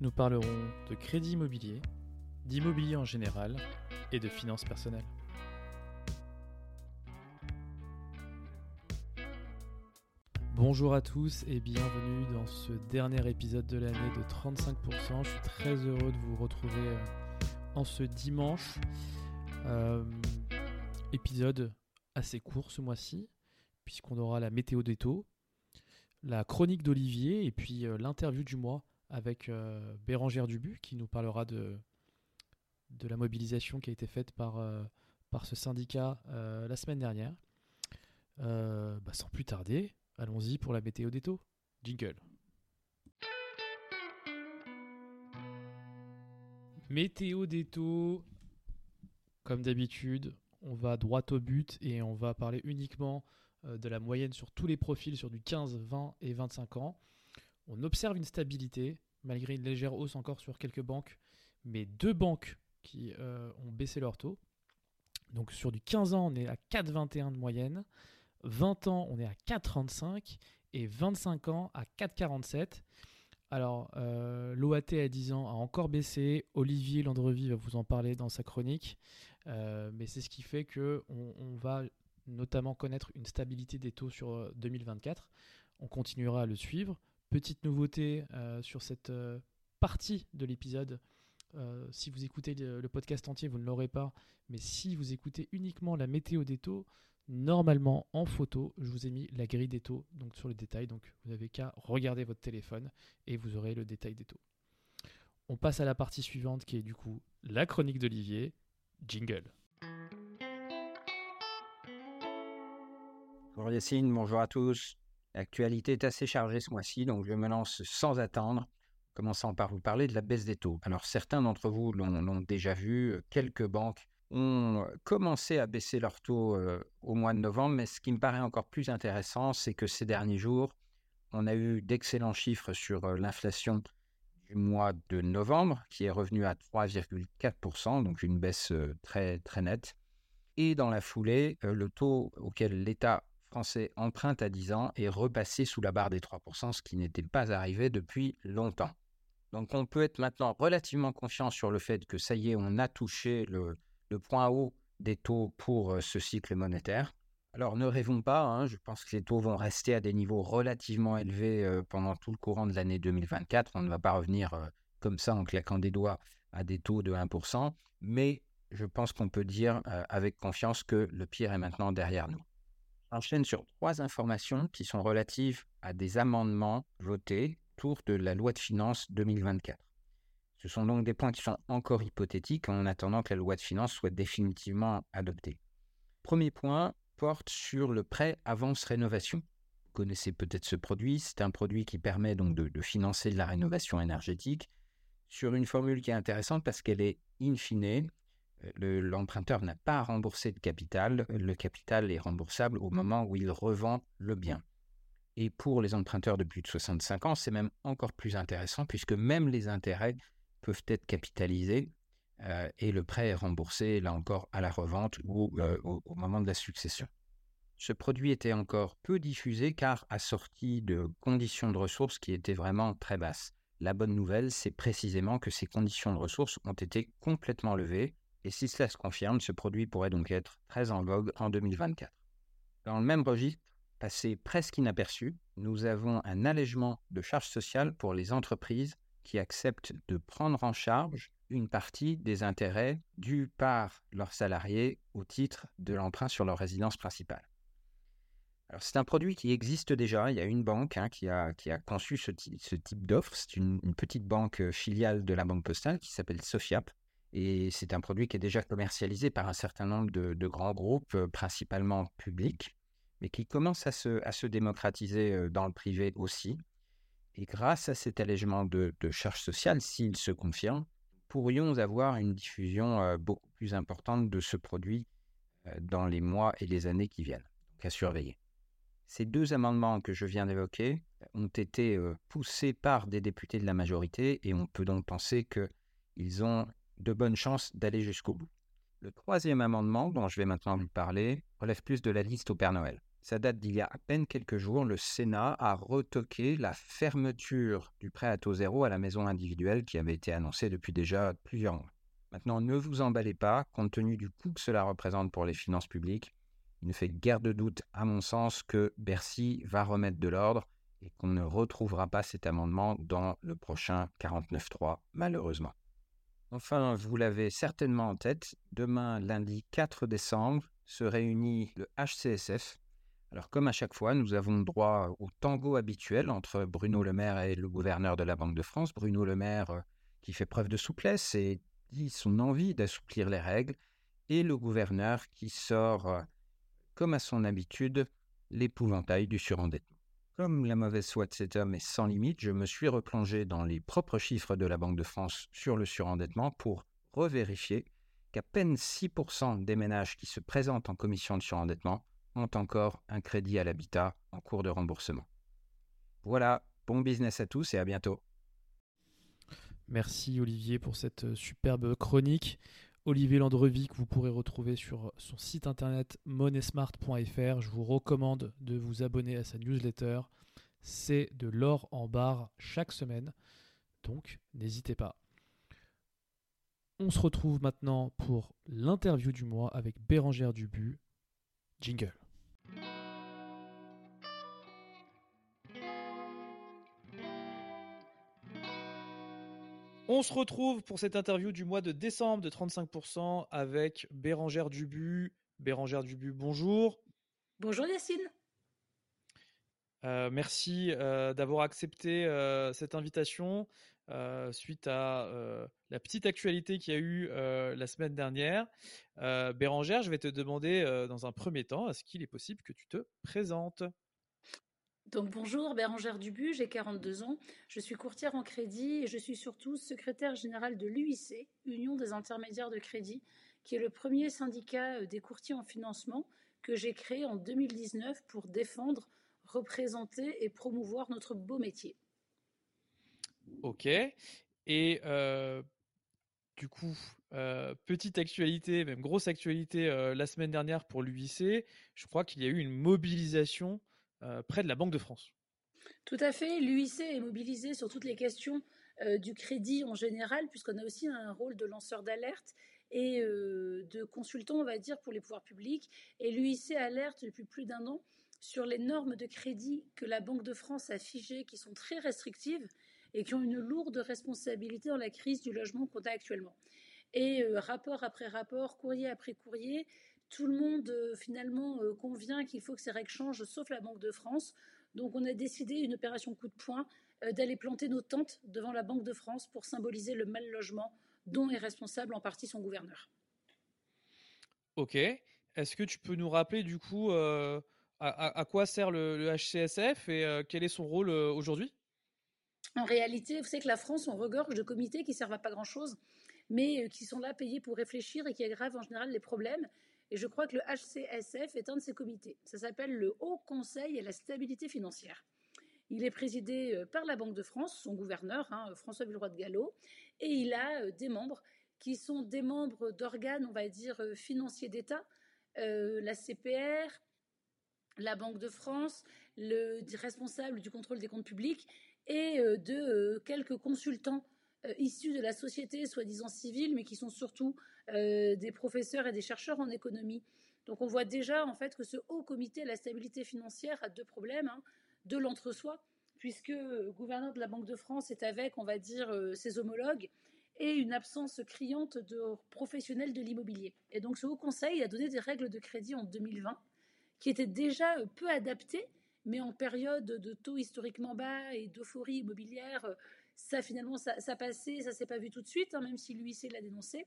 Nous parlerons de crédit immobilier, d'immobilier en général et de finances personnelles. Bonjour à tous et bienvenue dans ce dernier épisode de l'année de 35%. Je suis très heureux de vous retrouver euh, en ce dimanche. Euh, épisode assez court ce mois-ci, puisqu'on aura la météo des taux, la chronique d'Olivier et puis euh, l'interview du mois avec euh, Bérangère Dubu qui nous parlera de, de la mobilisation qui a été faite par, euh, par ce syndicat euh, la semaine dernière. Bah, sans plus tarder, allons-y pour la météo des taux. Jingle. Météo des taux, comme d'habitude, on va droit au but et on va parler uniquement de la moyenne sur tous les profils sur du 15, 20 et 25 ans. On observe une stabilité, malgré une légère hausse encore sur quelques banques, mais deux banques qui euh, ont baissé leur taux. Donc sur du 15 ans, on est à 4,21 de moyenne, 20 ans, on est à 4,35 et 25 ans à 4,47. Alors, euh, l'OAT à 10 ans a encore baissé. Olivier Landrevi va vous en parler dans sa chronique. Euh, mais c'est ce qui fait que on, va notamment connaître une stabilité des taux sur euh, 2024. On continuera à le suivre. Petite nouveauté euh, sur cette euh, partie de l'épisode. euh, si vous écoutez le, podcast entier, vous ne l'aurez pas. Mais si vous écoutez uniquement la météo des taux, normalement en photo, je vous ai mis la grille des taux donc sur le détail. Donc vous n'avez qu'à regarder votre téléphone et vous aurez le détail des taux. On passe à la partie suivante qui est du coup la chronique d'Olivier. Jingle. Bonjour Yacine, bonjour à tous. L'actualité est assez chargée ce mois-ci, donc je me lance sans attendre, commençant par vous parler de la baisse des taux. Alors certains d'entre vous l'ont déjà vu, euh, quelques banques ont euh, commencé à baisser leurs taux euh, au mois de novembre, mais ce qui me paraît encore plus intéressant, c'est que ces derniers jours, on a eu d'excellents chiffres sur l'inflation du mois de novembre, qui est revenue à 3,4%, donc une baisse très, très nette. Et dans la foulée, le taux auquel l'État français emprunte à 10 ans est repassé sous la barre des 3%, ce qui n'était pas arrivé depuis longtemps. Donc on peut être maintenant relativement confiant sur le fait que ça y est, on a touché le, point haut des taux pour euh, ce cycle monétaire. Alors ne rêvons pas, hein, je pense que les taux vont rester à des niveaux relativement élevés euh, pendant tout le courant de l'année 2024. On ne va pas revenir euh, comme ça en claquant des doigts à des taux de 1%, mais je pense qu'on peut dire avec confiance que le pire est maintenant derrière nous. J'enchaîne sur trois informations qui sont relatives à des amendements votés autour de la loi de finances 2024. Ce sont donc des points qui sont encore hypothétiques en attendant que la loi de finances soit définitivement adoptée. Premier point porte sur le prêt avance rénovation. Vous connaissez peut-être ce produit, c'est un produit qui permet donc de, de financer de la rénovation énergétique sur une formule qui est intéressante parce qu'elle est in fine, le- l'emprunteur n'a pas à rembourser de capital, le capital est remboursable au moment où il revend le bien. Et pour les emprunteurs de plus de 65 ans, c'est même encore plus intéressant puisque même les intérêts peuvent être capitalisés euh, et le prêt est remboursé, là encore, à la revente ou euh, au moment de la succession. Ce produit était encore peu diffusé car assorti de conditions de ressources qui étaient vraiment très basses. La bonne nouvelle, c'est précisément que ces conditions de ressources ont été complètement levées et si cela se confirme, ce produit pourrait donc être très en vogue en 2024. Dans le même registre, passé presque inaperçu, nous avons un allègement de charges sociales pour les entreprises qui acceptent de prendre en charge une partie des intérêts dus par leurs salariés au titre de l'emprunt sur leur résidence principale. C'est un produit qui existe déjà. Il y a une banque hein, qui, a, conçu ce, type d'offre. C'est une, petite banque filiale de la Banque Postale qui s'appelle Sofiap. Et c'est un produit qui est déjà commercialisé par un certain nombre de, grands groupes, euh, principalement publics, mais qui commence à se, démocratiser euh, dans le privé aussi. Et grâce à cet allègement de, charges sociales, s'il se confirme, pourrions avoir une diffusion beaucoup plus importante de ce produit dans les mois et les années qui viennent. Donc à surveiller. Ces deux amendements que je viens d'évoquer ont été poussés par des députés de la majorité et on peut donc penser qu'ils ont de bonnes chances d'aller jusqu'au bout. Le troisième amendement, dont je vais maintenant vous parler, relève plus de la liste au Père Noël. Ça date d'il y a à peine quelques jours. Le Sénat a retoqué la fermeture du prêt à taux zéro à la maison individuelle qui avait été annoncée depuis déjà plusieurs mois. Maintenant, ne vous emballez pas, compte tenu du coût que cela représente pour les finances publiques. Il ne fait guère de doute, à mon sens, que Bercy va remettre de l'ordre et qu'on ne retrouvera pas cet amendement dans le prochain 49.3, malheureusement. Enfin, vous l'avez certainement en tête, demain, lundi 4 décembre, se réunit le HCSF. Alors, comme à chaque fois, nous avons droit au tango habituel entre Bruno Le Maire et le gouverneur de la Banque de France. Bruno Le Maire euh, qui fait preuve de souplesse et dit son envie d'assouplir les règles, et le gouverneur qui sort euh, comme à son habitude, l'épouvantail du surendettement. Comme la mauvaise foi de cet homme est sans limite, je me suis replongé dans les propres chiffres de la Banque de France sur le surendettement pour revérifier qu'à peine 6% des ménages qui se présentent en commission de surendettement ont encore un crédit à l'habitat en cours de remboursement. Voilà, bon business à tous et à bientôt. Merci Olivier pour cette superbe chronique. Olivier Landrevic, vous pourrez retrouver sur son site internet monesmart.fr. Je vous recommande de vous abonner à sa newsletter. C'est de l'or en barre chaque semaine. Donc, n'hésitez pas. On se retrouve maintenant pour l'interview du mois avec Bérangère Dubu. Jingle. On se retrouve pour cette interview du mois de décembre de 35% avec Bérangère Dubu. Bérangère Dubu, bonjour. Bonjour Yacine. Euh, merci euh, d'avoir accepté euh, cette invitation suite à la petite actualité qu'il y a eu la semaine dernière. Bérangère, je vais te demander dans un premier temps, est-ce qu'il est possible que tu te présentes? Donc bonjour, Bérangère Dubu, j'ai 42 ans, je suis courtière en crédit et je suis surtout secrétaire générale de l'UIC, Union des intermédiaires de crédit, qui est le premier syndicat euh, des courtiers en financement que j'ai créé en 2019 pour défendre, représenter et promouvoir notre beau métier. Ok. Et euh, du coup, euh, petite actualité, même grosse actualité la semaine dernière pour l'UIC, je crois qu'il y a eu une mobilisation près de la Banque de France. Tout à fait. L'UIC est mobilisé sur toutes les questions euh, du crédit en général, puisqu'on a aussi un rôle de lanceur d'alerte et euh, de consultant, on va dire, pour les pouvoirs publics. Et l'UIC alerte depuis plus d'un an sur les normes de crédit que la Banque de France a figées, qui sont très restrictives et qui ont une lourde responsabilité dans la crise du logement qu'on a actuellement. Et rapport après rapport, courrier après courrier, tout le monde euh, finalement euh, convient qu'il faut que ces règles changent, sauf la Banque de France. Donc on a décidé, une opération coup de poing, euh, d'aller planter nos tentes devant la Banque de France pour symboliser le mal logement dont est responsable en partie son gouverneur. Ok. Est-ce que tu peux nous rappeler du coup à, quoi sert le, HCSF et quel est son rôle aujourd'hui? En réalité, vous savez que la France, on regorge de comités qui servent à pas grand-chose, mais qui sont là payés pour réfléchir et qui aggravent en général les problèmes. Et je crois que le HCSF est un de ces comités. Ça s'appelle le Haut Conseil à la stabilité financière. Il est présidé euh, par la Banque de France, son gouverneur, hein, François Villeroy de Gallo, et il a euh, des membres qui sont des membres d'organes, on va dire, euh, financiers d'État, la CPR, la Banque de France, le responsable du contrôle des comptes publics et de quelques consultants issus de la société soi-disant civile, mais qui sont surtout euh, des professeurs et des chercheurs en économie. Donc on voit déjà en fait que ce haut comité de la stabilité financière a deux problèmes. Hein. de l'entre-soi, puisque le gouverneur de la Banque de France est avec, on va dire, euh, ses homologues, et une absence criante de professionnels de l'immobilier. Et donc ce Haut Conseil a donné des règles de crédit en 2020 qui étaient déjà peu adaptées, mais en période de taux historiquement bas et d'euphorie immobilière, ça finalement ça, ça passait, ça s'est pas vu tout de suite, hein, même si l'UIC l'a dénoncé.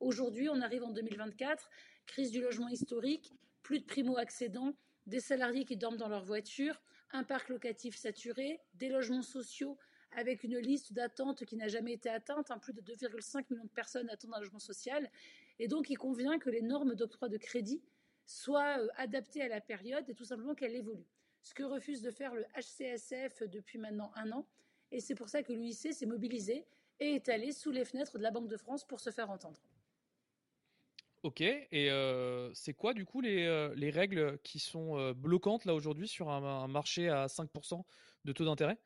Aujourd'hui, on arrive en 2024, crise du logement historique, plus de primo-accédants, des salariés qui dorment dans leur voiture, un parc locatif saturé, des logements sociaux avec une liste d'attente qui n'a jamais été atteinte, hein, plus de 2,5 millions de personnes attendent un logement social. Et donc, il convient que les normes d'octroi de crédit soient euh, adaptées à la période et tout simplement qu'elles évoluent. Ce que refuse de faire le HCSF depuis maintenant un an. Et c'est pour ça que l'UIC s'est mobilisé et est allé sous les fenêtres de la Banque de France pour se faire entendre. Ok, et euh, c'est quoi du coup les, euh, les règles qui sont bloquantes là aujourd'hui sur un, un, marché à 5% de taux d'intérêt?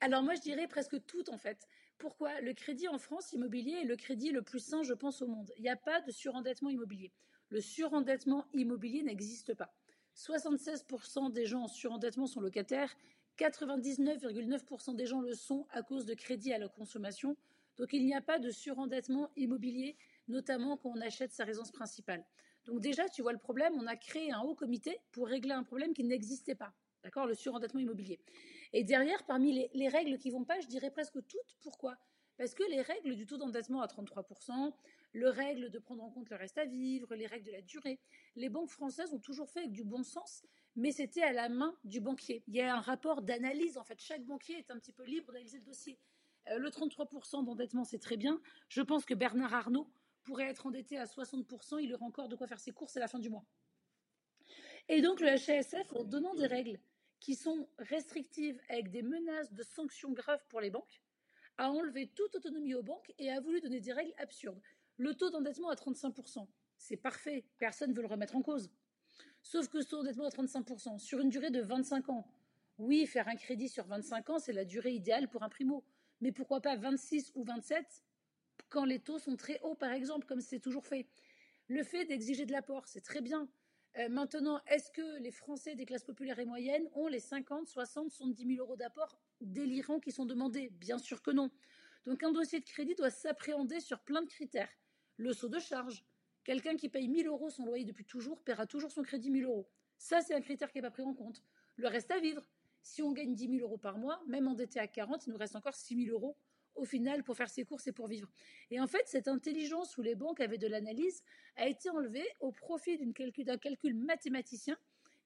Alors moi, je dirais presque tout en fait. Pourquoi? Le crédit en France immobilier est le crédit le plus sain, je pense, au monde. Il n'y a pas de surendettement immobilier. Le surendettement immobilier n'existe pas. 76% des gens en surendettement sont locataires, 99,9% des gens le sont à cause de crédit à la consommation. Donc il n'y a pas de surendettement immobilier, notamment quand on achète sa résidence principale. Donc déjà, tu vois le problème, on a créé un haut comité pour régler un problème qui n'existait pas. D'accord Le surendettement immobilier. Et derrière, parmi les, règles qui vont pas, je dirais presque toutes. Pourquoi? Parce que les règles du taux d'endettement à 33%, le règle de prendre en compte le reste à vivre, les règles de la durée, les banques françaises ont toujours fait avec du bon sens, mais c'était à la main du banquier. Il y a un rapport d'analyse, en fait, chaque banquier est un petit peu libre d'analyser le dossier. Euh, le 33% d'endettement, c'est très bien. Je pense que Bernard Arnault pourrait être endetté à 60%, il aurait encore de quoi faire ses courses à la fin du mois. Et donc le HSF, en donnant des règles qui sont restrictives avec des menaces de sanctions graves pour les banques, a enlevé toute autonomie aux banques et a voulu donner des règles absurdes. Le taux d'endettement à 35%, c'est parfait, personne ne veut le remettre en cause. Sauf que ce taux d'endettement à 35%, sur une durée de 25 ans, oui, faire un crédit sur 25 ans, c'est la durée idéale pour un primo. Mais pourquoi pas 26 ou 27 quand les taux sont très hauts, par exemple, comme c'est toujours fait? Le fait d'exiger de l'apport, c'est très bien. Euh, maintenant, est-ce que les Français des classes populaires et moyennes ont les 50, 60, 70 000 euros d'apport délirants qui sont demandés? Bien sûr que non. Donc un dossier de crédit doit s'appréhender sur plein de critères. Le saut de charge. Quelqu'un qui paye 1000 euros son loyer depuis toujours paiera toujours son crédit 1000 euros. Ça, c'est un critère qui n'est pas pris en compte. Le reste à vivre. Si on gagne 10 000 euros par mois, même endetté à 40, il nous reste encore 6 000 euros au final pour faire ses courses et pour vivre. Et en fait, cette intelligence où les banques avaient de l'analyse a été enlevée au profit d'un calcul, mathématicien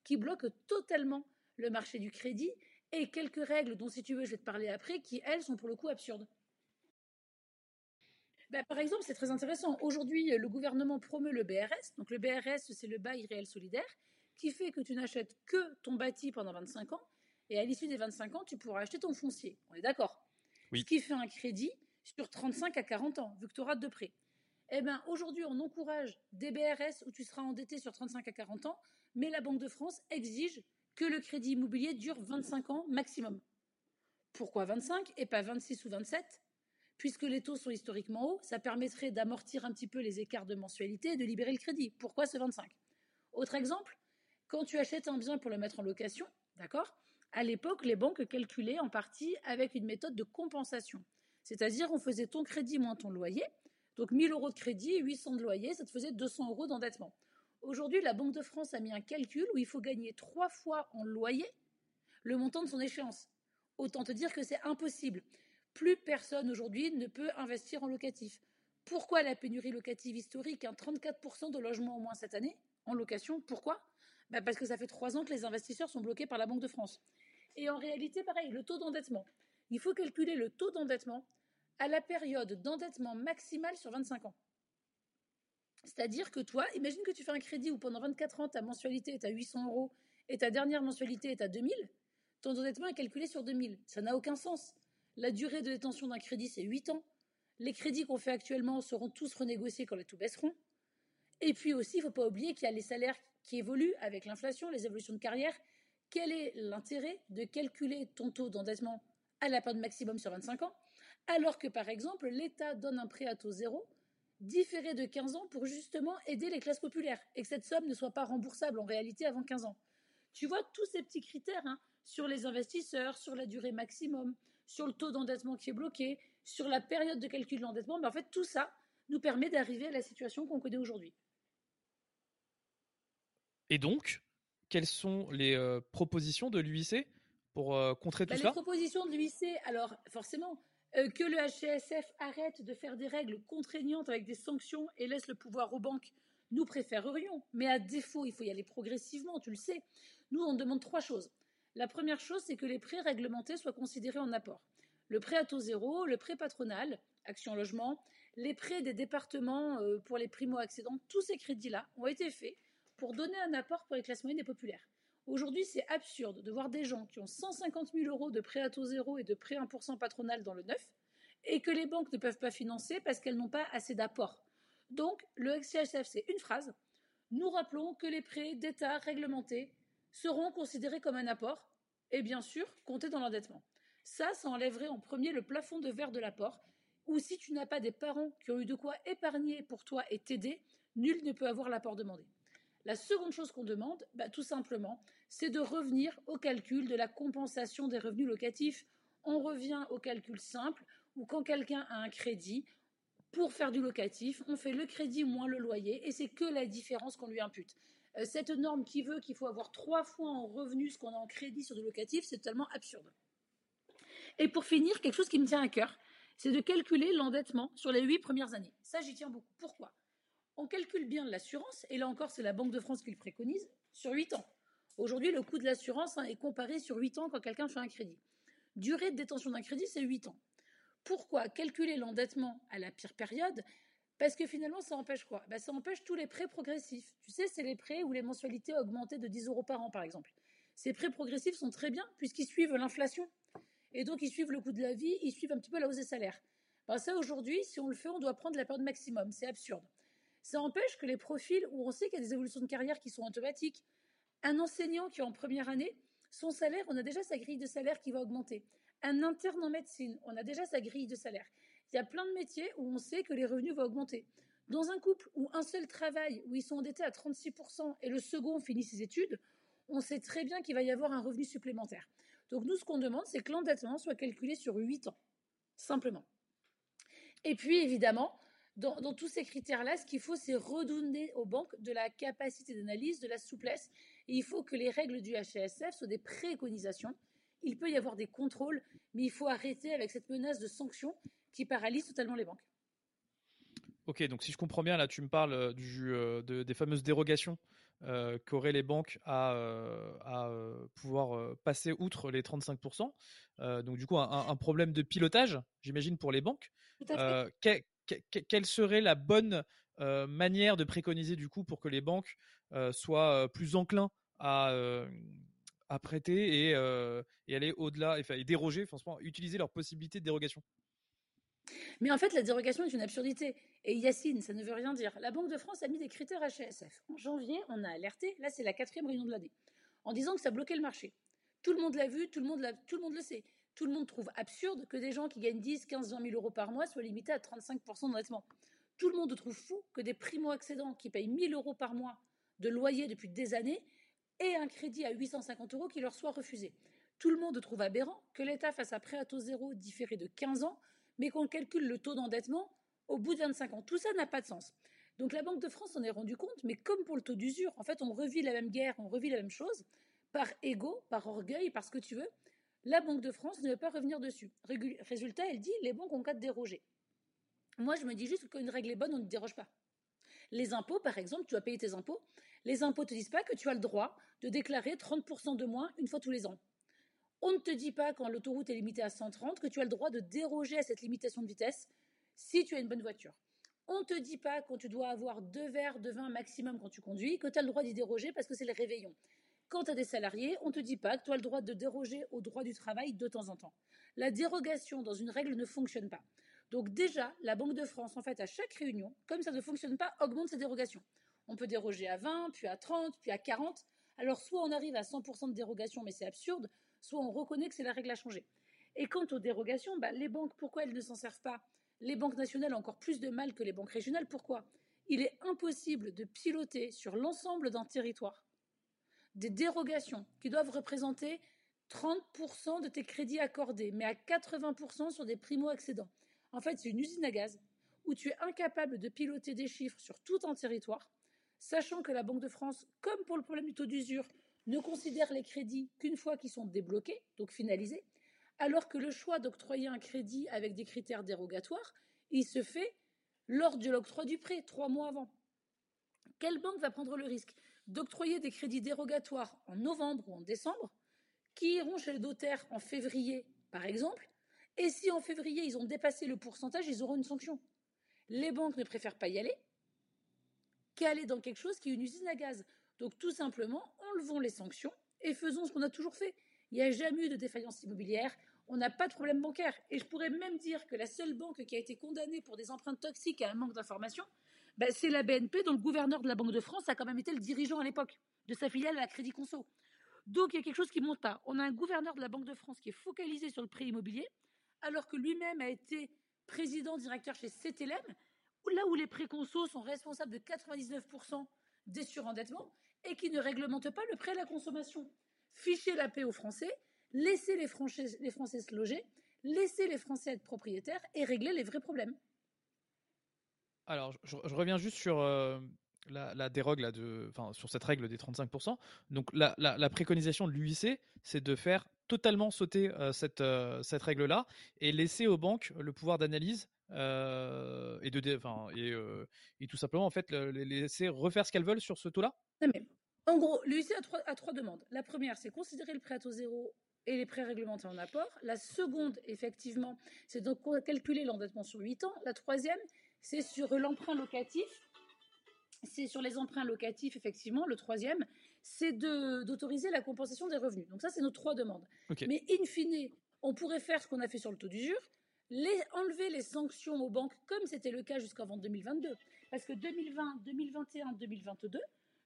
qui bloque totalement le marché du crédit et quelques règles dont, si tu veux, je vais te parler après, qui, elles, sont pour le coup absurdes. Ben, par exemple, c'est très intéressant. Aujourd'hui, le gouvernement promeut le BRS. Donc le BRS, c'est le bail réel solidaire, qui fait que tu n'achètes que ton bâti pendant 25 ans, et à l'issue des 25 ans, tu pourras acheter ton foncier. On est d'accord ce qui fait un crédit sur 35 à 40 ans, vu que tu auras de prêts. Eh bien, aujourd'hui, on encourage des BRS où tu seras endetté sur 35 à 40 ans, mais la Banque de France exige que le crédit immobilier dure 25 ans maximum. Pourquoi 25 et pas 26 ou 27 Puisque les taux sont historiquement hauts, ça permettrait d'amortir un petit peu les écarts de mensualité et de libérer le crédit. Pourquoi ce 25 Autre exemple, quand tu achètes un bien pour le mettre en location, d'accord? À l'époque, les banques calculaient en partie avec une méthode de compensation. C'est-à-dire, on faisait ton crédit moins ton loyer. Donc, 1000 euros de crédit, 800 de loyer, ça te faisait 200 euros d'endettement. Aujourd'hui, la Banque de France a mis un calcul où il faut gagner trois fois en loyer le montant de son échéance. Autant te dire que c'est impossible. Plus personne aujourd'hui ne peut investir en locatif. Pourquoi la pénurie locative historique 34% de logements au moins cette année en location? Pourquoi? Bah, Parce que ça fait trois ans que les investisseurs sont bloqués par la Banque de France. Et en réalité, pareil, le taux d'endettement. Il faut calculer le taux d'endettement à la période d'endettement maximale sur 25 ans. C'est-à-dire que toi, imagine que tu fais un crédit où pendant 24 ans, ta mensualité est à 800 euros et ta dernière mensualité est à 2000. Ton endettement est calculé sur 2000. Ça n'a aucun sens. La durée de détention d'un crédit, c'est 8 ans. Les crédits qu'on fait actuellement seront tous renégociés quand les taux baisseront. Et puis aussi, il ne faut pas oublier qu'il y a les salaires qui évoluent avec l'inflation, les évolutions de carrière quel est l'intérêt de calculer ton taux d'endettement à la période maximum sur 25 ans, alors que par exemple l'État donne un prêt à taux zéro différé de 15 ans pour justement aider les classes populaires et que cette somme ne soit pas remboursable en réalité avant 15 ans? Tu vois tous ces petits critères hein, sur les investisseurs, sur la durée maximum, sur le taux d'endettement qui est bloqué, sur la période de calcul de l'endettement, ben en fait, tout ça nous permet d'arriver à la situation qu'on connaît aujourd'hui. Et donc, quelles sont les euh, propositions de l'UIC pour euh, contrer tout ça Les propositions de l'UIC, alors forcément, euh, que le HCSF arrête de faire des règles contraignantes avec des sanctions et laisse le pouvoir aux banques, nous préférerions. Mais à défaut, il faut y aller progressivement, tu le sais. Nous, on demande trois choses. La première chose, c'est que les prêts réglementés soient considérés en apport. Le prêt à taux zéro, le prêt patronal, Action Logement, les prêts des départements pour les primo-accédants, tous ces crédits-là ont été faits pour donner un apport pour les classes moyennes et populaires. Aujourd'hui, c'est absurde de voir des gens qui ont 150 000 euros de prêt à taux zéro et de prêt 1% patronal dans le neuf et que les banques ne peuvent pas financer parce qu'elles n'ont pas assez d'apport. Donc, le XCHF, c'est une phrase. Nous rappelons que les prêts d'État réglementés seront considérés comme un apport et bien sûr comptés dans l'endettement. Ça, ça enlèverait en premier le plafond de verre de l'apport, ou si tu n'as pas des parents qui ont eu de quoi épargner pour toi et t'aider, nul ne peut avoir l'apport demandé. La seconde chose qu'on demande, bah, tout simplement, c'est de revenir au calcul de la compensation des revenus locatifs. On revient au calcul simple où quand quelqu'un a un crédit, pour faire du locatif, on fait le crédit moins le loyer et c'est que la différence qu'on lui impute. Euh, cette norme qui veut qu'il faut avoir trois fois en revenu ce qu'on a en crédit sur du locatif, c'est totalement absurde. Et pour finir, quelque chose qui me tient à cœur, c'est de calculer l'endettement sur les huit premières années. Ça, j'y tiens beaucoup. Pourquoi? On calcule bien l'assurance, et là encore, c'est la Banque de France qui le préconise, sur huit ans. Aujourd'hui, le coût de l'assurance hein, est comparé sur huit ans quand quelqu'un fait un crédit. Durée de détention d'un crédit, c'est huit ans. Pourquoi calculer l'endettement à la pire période? Parce que finalement, ça empêche quoi? Bah, Ça empêche tous les prêts progressifs. Tu sais, c'est les prêts où les mensualités augmentent de 10 euros par an, par exemple. Ces prêts progressifs sont très bien puisqu'ils suivent l'inflation. Et donc, ils suivent le coût de la vie, ils suivent un petit peu la hausse des salaires. Ben, ça, aujourd'hui, si on le fait, on doit prendre la période maximum. C'est absurde. Ça empêche que les profils où on sait qu'il y a des évolutions de carrière qui sont automatiques, un enseignant qui est en première année, son salaire, on a déjà sa grille de salaire qui va augmenter. Un interne en médecine, on a déjà sa grille de salaire. Il y a plein de métiers où on sait que les revenus vont augmenter. Dans un couple où un seul travail, où ils sont endettés à 36% et le second finit ses études, on sait très bien qu'il va y avoir un revenu supplémentaire. Donc nous, ce qu'on demande, c'est que l'endettement soit calculé sur 8 ans, simplement. Et puis, évidemment, dans, tous ces critères-là, ce qu'il faut, c'est redonner aux banques de la capacité d'analyse, de la souplesse. Et il faut que les règles du HSF soient des préconisations. Il peut y avoir des contrôles, mais il faut arrêter avec cette menace de sanctions qui paralyse totalement les banques. Ok, donc si je comprends bien, là, tu me parles euh, du, euh, des fameuses dérogations euh, qu'auraient les banques à, euh, pouvoir passer outre les 35%. donc du coup, un, problème de pilotage, j'imagine, pour les banques. Quelle serait la bonne manière de préconiser du coup pour que les banques soient plus enclins à, prêter et, aller au-delà et, déroger, franchement, utiliser leur possibilité de dérogation? Mais en fait, la dérogation est une absurdité. Et Yacine, ça ne veut rien dire. La Banque de France a mis des critères HSF. En janvier, on a alerté, là c'est la quatrième réunion de l'année, en disant que ça bloquait le marché. Tout le monde l'a vu, tout le monde le sait. Tout le monde trouve absurde que des gens qui gagnent 10, 15, 20 000 euros par mois soient limités à 35% d'endettement. Tout le monde trouve fou que des primo-accédants qui payent 1000 euros par mois de loyer depuis des années aient un crédit à 850 euros qui leur soit refusé. Tout le monde trouve aberrant que l'État fasse un prêt à taux zéro différé de 15 ans mais qu'on calcule le taux d'endettement au bout de 25 ans. Tout ça n'a pas de sens. Donc la Banque de France s'en est rendu compte, mais comme pour le taux d'usure, en fait, on revit la même guerre, on revit la même chose, par ego, par orgueil, par ce que tu veux. La Banque de France ne veut pas revenir dessus. Résultat, elle dit les banques ont qu'à déroger. Moi, je me dis juste qu'une règle est bonne, on ne déroge pas. Les impôts, par exemple, tu as payé tes impôts. Les impôts te disent pas que tu as le droit de déclarer 30% de moins une fois tous les ans. On ne te dit pas, quand l'autoroute est limitée à 130, que tu as le droit de déroger à cette limitation de vitesse si tu as une bonne voiture. On ne te dit pas, quand tu dois avoir deux verres de vin maximum quand tu conduis, que tu as le droit d'y déroger parce que c'est le réveillon. Quand tu as des salariés, on ne te dit pas que tu as le droit de déroger au droit du travail de temps en temps. La dérogation dans une règle ne fonctionne pas. Donc déjà, la Banque de France, en fait, à chaque réunion, comme ça ne fonctionne pas, augmente ses dérogations. On peut déroger à 20, puis à 30, puis à 40. Alors soit on arrive à 100% de dérogation, mais c'est absurde, soit on reconnaît que c'est la règle à changer. Et quant aux dérogations, bah, les banques, pourquoi elles ne s'en servent pas? Les banques nationales ont encore plus de mal que les banques régionales. Pourquoi? Il est impossible de piloter sur l'ensemble d'un territoire des dérogations qui doivent représenter 30% de tes crédits accordés, mais à 80% sur des primo-accédants. En fait, c'est une usine à gaz où tu es incapable de piloter des chiffres sur tout un territoire, sachant que la Banque de France, comme pour le problème du taux d'usure, ne considère les crédits qu'une fois qu'ils sont débloqués, donc finalisés, alors que le choix d'octroyer un crédit avec des critères dérogatoires, il se fait lors de l'octroi du prêt, trois mois avant. Quelle banque va prendre le risque? D'octroyer des crédits dérogatoires en novembre ou en décembre, qui iront chez le notaire en février, par exemple, et si en février ils ont dépassé le pourcentage, ils auront une sanction. Les banques ne préfèrent pas y aller qu'aller dans quelque chose qui est une usine à gaz. Donc tout simplement, enlevons les sanctions et faisons ce qu'on a toujours fait. Il n'y a jamais eu de défaillance immobilière, on n'a pas de problème bancaire. Et je pourrais même dire que la seule banque qui a été condamnée pour des empreintes toxiques et un manque d'information, ben, c'est la BNP, dont le gouverneur de la Banque de France a quand même été le dirigeant à l'époque de sa filiale à la Crédit Conso. Donc il y a quelque chose qui monte pas. On a un gouverneur de la Banque de France qui est focalisé sur le prix immobilier, alors que lui-même a été président directeur chez CTLM, là où les préconsos sont responsables de 99% des surendettements et qui ne réglementent pas le prêt à la consommation. Fichez la paix aux Français, laissez les Français, les Français se loger, laissez les Français être propriétaires et régler les vrais problèmes. Alors, je, reviens juste sur euh, la, dérogue là de, enfin, sur cette règle des 35%. Donc, la, la préconisation de l'UIC, c'est de faire totalement sauter euh, cette, euh, cette règle-là et laisser aux banques le pouvoir d'analyse et, de, enfin, et, et, tout simplement en fait les laisser refaire ce qu'elles veulent sur ce taux-là En gros, l'UIC a trois, a trois demandes. La première, c'est considérer le prêt à taux zéro et les prêts réglementés en apport. La seconde, effectivement, c'est donc calculer l'endettement sur 8 ans. La troisième, c'est sur l'emprunt locatif. C'est sur les emprunts locatifs, effectivement. Le troisième, c'est d'autoriser la compensation des revenus. Donc ça, c'est nos trois demandes. Mais in fine, on pourrait faire ce qu'on a fait sur le taux d'usure, les, enlever les sanctions aux banques comme c'était le cas jusqu'avant 2022. Parce que 2020, 2021, 2022,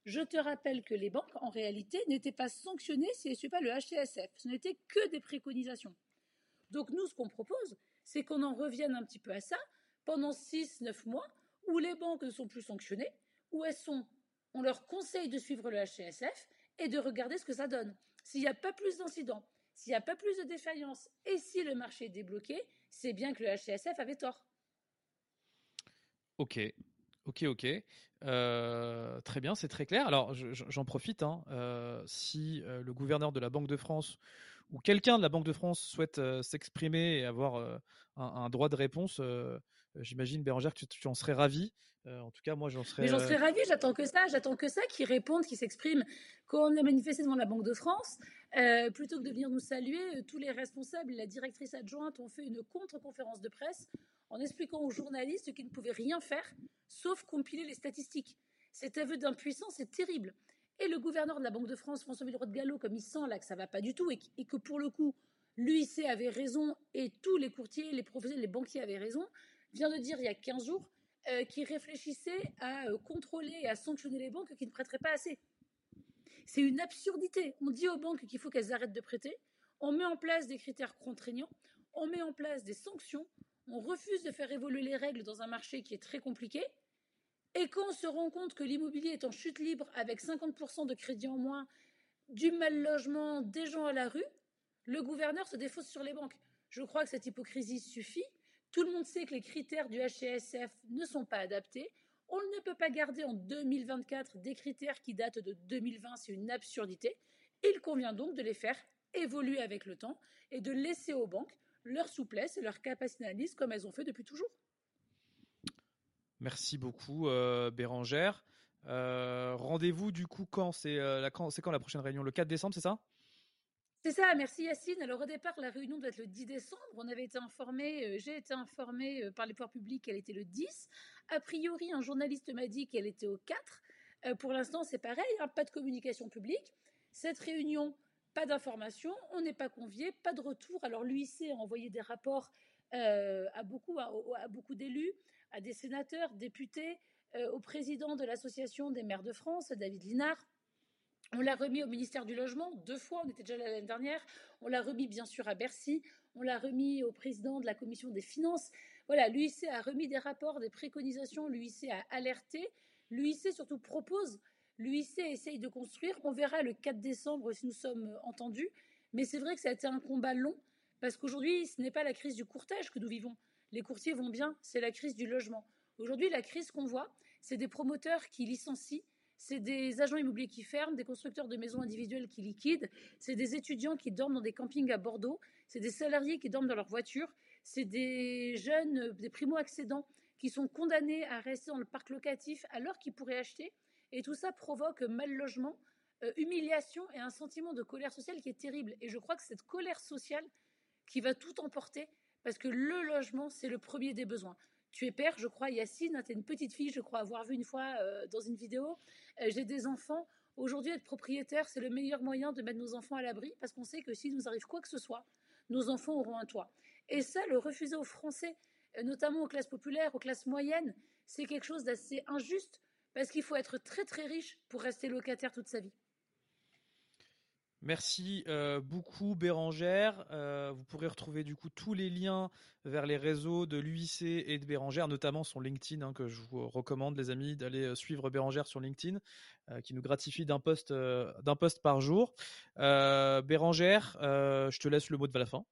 je te rappelle que les banques, en réalité, n'étaient pas sanctionnées si elles ne suivaient pas le HCSF. Ce n'était que des préconisations. Donc nous, ce qu'on propose, c'est qu'on en revienne un petit peu à ça pendant 6-9 mois, où les banques ne sont plus sanctionnées, où elles sont on leur conseille de suivre le HCSF et de regarder ce que ça donne. S'il n'y a pas plus d'incidents, s'il n'y a pas plus de défaillances et si le marché est débloqué, c'est bien que le HCSF avait tort. Ok, ok, ok. Euh, très bien, c'est très clair. Alors, j'en profite. Hein. Euh, si euh, le gouverneur de la Banque de France ou quelqu'un de la Banque de France souhaite s'exprimer et avoir un, droit de réponse, j'imagine, Bérangère, que tu, en serais ravi. en tout cas, moi, j'en serais. Mais j'en serais ravi. J'attends que ça. J'attends que ça, qu'ils répondent, qu'ils s'expriment. Quand on a manifesté devant la Banque de France, plutôt que de venir nous saluer, tous les responsables et la directrice adjointe ont fait une contre-conférence de presse en expliquant aux journalistes qu'ils ne pouvaient rien faire sauf compiler les statistiques. Cet aveu d'impuissance est terrible. Et le gouverneur de la Banque de France, François Villeroy de Gallo, comme il sent là que ça va pas du tout et, que pour le coup, l'UIC avait raison et tous les courtiers, les professionnels, les banquiers avaient raison, vient de dire il y a 15 jours euh, qu'il réfléchissait à euh, contrôler et à sanctionner les banques qui ne prêteraient pas assez. C'est une absurdité. On dit aux banques qu'il faut qu'elles arrêtent de prêter, on met en place des critères contraignants, on met en place des sanctions, on refuse de faire évoluer les règles dans un marché qui est très compliqué, et quand on se rend compte que l'immobilier est en chute libre avec 50% de crédit en moins, du mal logement, des gens à la rue, le gouverneur se défausse sur les banques. Je crois que cette hypocrisie suffit. Tout le monde sait que les critères du HCSF ne sont pas adaptés. On ne peut pas garder en 2024 des critères qui datent de 2020, c'est une absurdité. Il convient donc de les faire évoluer avec le temps et de laisser aux banques leur souplesse et leur capacité d'analyse comme elles ont fait depuis toujours. Merci beaucoup, euh. Euh, rendez-vous du coup quand? C'est euh, c'est quand la prochaine réunion? Le 4 décembre, c'est ça? C'est ça, merci Yacine. Alors au départ, la réunion doit être le 10 décembre. On avait été informé, j'ai été informé par les pouvoirs publics qu'elle était le 10. A priori, un journaliste m'a dit qu'elle était au 4. pour l'instant, c'est pareil, hein, pas de communication publique. Cette réunion, pas d'information, on n'est pas convié, pas de retour. Alors l'UIC a envoyé des rapports à beaucoup, à beaucoup d'élus à des sénateurs, députés, euh, au président de l'Association des maires de France, David Linard. On l'a remis au ministère du Logement deux fois, on était déjà l'année dernière. On l'a remis bien sûr à Bercy. On l'a remis au président de la commission des finances. Voilà, l'UIC a remis des rapports, des préconisations. L'UIC a alerté. L'UIC surtout propose. L'UIC essaye de construire. On verra le 4 décembre si nous sommes entendus. Mais c'est vrai que ça a été un combat long parce qu'aujourd'hui, ce n'est pas la crise du courtage que nous vivons. les courtiers vont bien, c'est la crise du logement. Aujourd'hui, la crise qu'on voit, c'est des promoteurs qui licencient, c'est des agents immobiliers qui ferment, des constructeurs de maisons individuelles qui liquident, c'est des étudiants qui dorment dans des campings à Bordeaux, c'est des salariés qui dorment dans leur voiture, c'est des jeunes, des primo-accédants qui sont condamnés à rester dans le parc locatif alors qu'ils pourraient acheter. Et tout ça provoque mal logement, euh, humiliation et un sentiment de colère sociale qui est terrible. Et je crois que cette colère sociale qui va tout emporter, parce que le logement, c'est le premier des besoins. Tu es père, je crois, Yacine, hein, tu es une petite fille, je crois avoir vu une fois euh, dans une vidéo. Euh, j'ai des enfants. Aujourd'hui, être propriétaire, c'est le meilleur moyen de mettre nos enfants à l'abri, parce qu'on sait que s'il nous arrive quoi que ce soit, nos enfants auront un toit. Et ça, le refuser aux Français, notamment aux classes populaires, aux classes moyennes, c'est quelque chose d'assez injuste, parce qu'il faut être très très riche pour rester locataire toute sa vie. Merci euh, beaucoup Bérangère. Euh, vous pourrez retrouver du coup tous les liens vers les réseaux de l'UIC et de Bérangère, notamment son LinkedIn hein, que je vous recommande les amis d'aller euh, suivre Bérangère sur LinkedIn, qui nous gratifie d'un post d'un post par jour. Bérangère, je te laisse le mot de la fin.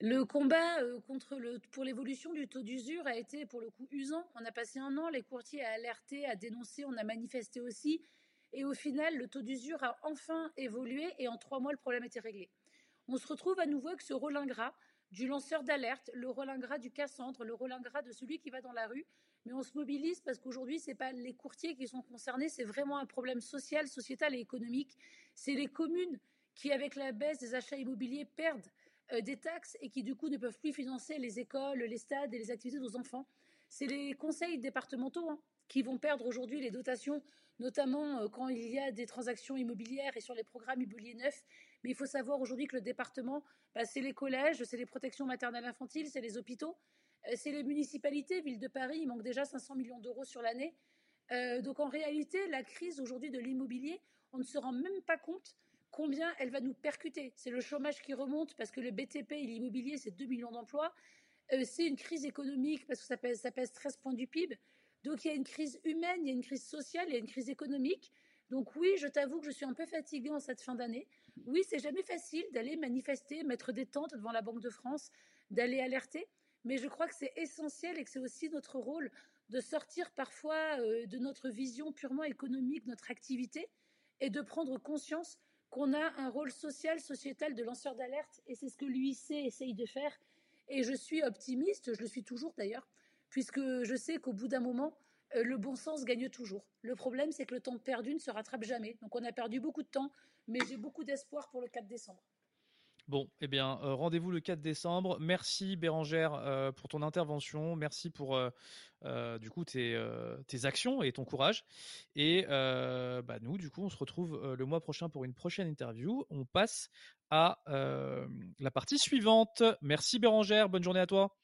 Le combat contre le, pour l'évolution du taux d'usure a été pour le coup usant. On a passé un an, les courtiers à alerter, à dénoncer, on a manifesté aussi. Et au final, le taux d'usure a enfin évolué et en trois mois, le problème était réglé. On se retrouve à nouveau avec ce rôle ingrat du lanceur d'alerte, le rôle ingrat du Cassandre, le rôle ingrat de celui qui va dans la rue. Mais on se mobilise parce qu'aujourd'hui, ce n'est pas les courtiers qui sont concernés, c'est vraiment un problème social, sociétal et économique. C'est les communes qui, avec la baisse des achats immobiliers, perdent euh, des taxes et qui, du coup, ne peuvent plus financer les écoles, les stades et les activités de nos enfants. C'est les conseils départementaux hein, qui vont perdre aujourd'hui les dotations notamment euh, quand il y a des transactions immobilières et sur les programmes immobiliers neufs. Mais il faut savoir aujourd'hui que le département, bah, c'est les collèges, c'est les protections maternelles infantiles, c'est les hôpitaux, euh, c'est les municipalités. Ville de Paris, il manque déjà 500 millions d'euros sur l'année. Euh, donc en réalité, la crise aujourd'hui de l'immobilier, on ne se rend même pas compte combien elle va nous percuter. C'est le chômage qui remonte parce que le BTP et l'immobilier, c'est 2 millions d'emplois. c'est une crise économique parce que ça pèse, ça pèse 13 points du PIB. Donc il y a une crise humaine, il y a une crise sociale, il y a une crise économique. Donc oui, je t'avoue que je suis un peu fatiguée en cette fin d'année. Oui, c'est jamais facile d'aller manifester, mettre des tentes devant la Banque de France, d'aller alerter, mais je crois que c'est essentiel et que c'est aussi notre rôle de sortir parfois euh, de notre vision purement économique, notre activité, et de prendre conscience qu'on a un rôle social, sociétal de lanceur d'alerte, et c'est ce que l'UIC essaye de faire. Et je suis optimiste, je le suis toujours d'ailleurs, puisque je sais qu'au bout d'un moment, euh, le bon sens gagne toujours. Le problème, c'est que le temps perdu ne se rattrape jamais. Donc on a perdu beaucoup de temps, mais j'ai beaucoup d'espoir pour le 4 décembre. Bon, eh bien, euh, rendez-vous le 4 décembre. Merci Bérangère euh, pour ton intervention. Merci pour du coup tes, actions et ton courage. Et bah, nous, du coup, on se retrouve le mois prochain pour une prochaine interview. On passe à la partie suivante. Merci Bérangère. Bonne journée à toi.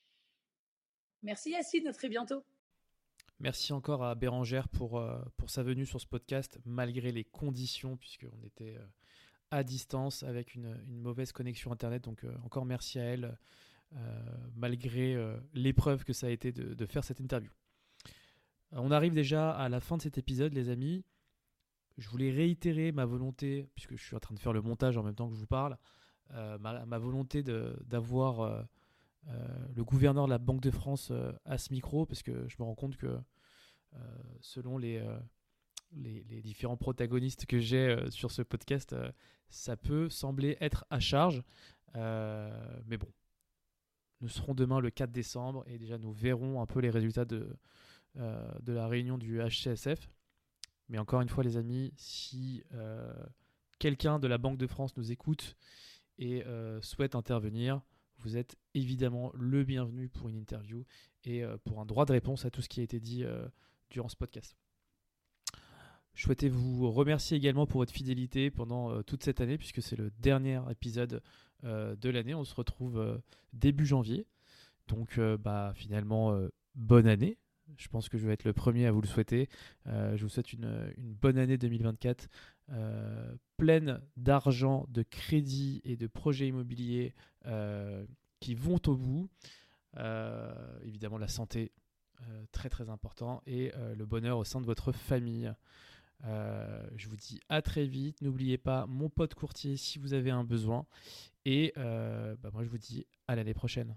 Merci Yacine, à très bientôt. Merci encore à Bérangère pour, euh, pour sa venue sur ce podcast, malgré les conditions, puisqu'on était euh, à distance avec une, mauvaise connexion Internet. Donc euh, encore merci à elle, malgré l'épreuve que ça a été de, faire cette interview. on arrive déjà à la fin de cet épisode, les amis. Je voulais réitérer ma volonté, puisque je suis en train de faire le montage en même temps que je vous parle, ma, volonté d'avoir le gouverneur de la Banque de France à euh, ce micro, parce que je me rends compte que euh, selon les, différents protagonistes que j'ai sur ce podcast, ça peut sembler être à charge. mais bon, nous serons demain le 4 décembre et déjà nous verrons un peu les résultats de la réunion du HCSF. Mais encore une fois, les amis, si quelqu'un de la Banque de France nous écoute et souhaite intervenir, vous êtes évidemment le bienvenu pour une interview et euh, pour un droit de réponse à tout ce qui a été dit euh, durant ce podcast. Je souhaitais vous remercier également pour votre fidélité pendant euh, toute cette année, puisque c'est le dernier épisode de l'année. On se retrouve début janvier. Donc, bah, finalement, bonne année. Je pense que je vais être le premier à vous le souhaiter. je vous souhaite une, bonne année 2024 pleine d'argent, de crédits et de projets immobiliers euh, qui vont au bout. Euh, évidemment, la santé, euh, très très important, et le bonheur au sein de votre famille. je vous dis à très vite. N'oubliez pas mon pote courtier si vous avez un besoin. Et bah, moi, je vous dis à l'année prochaine.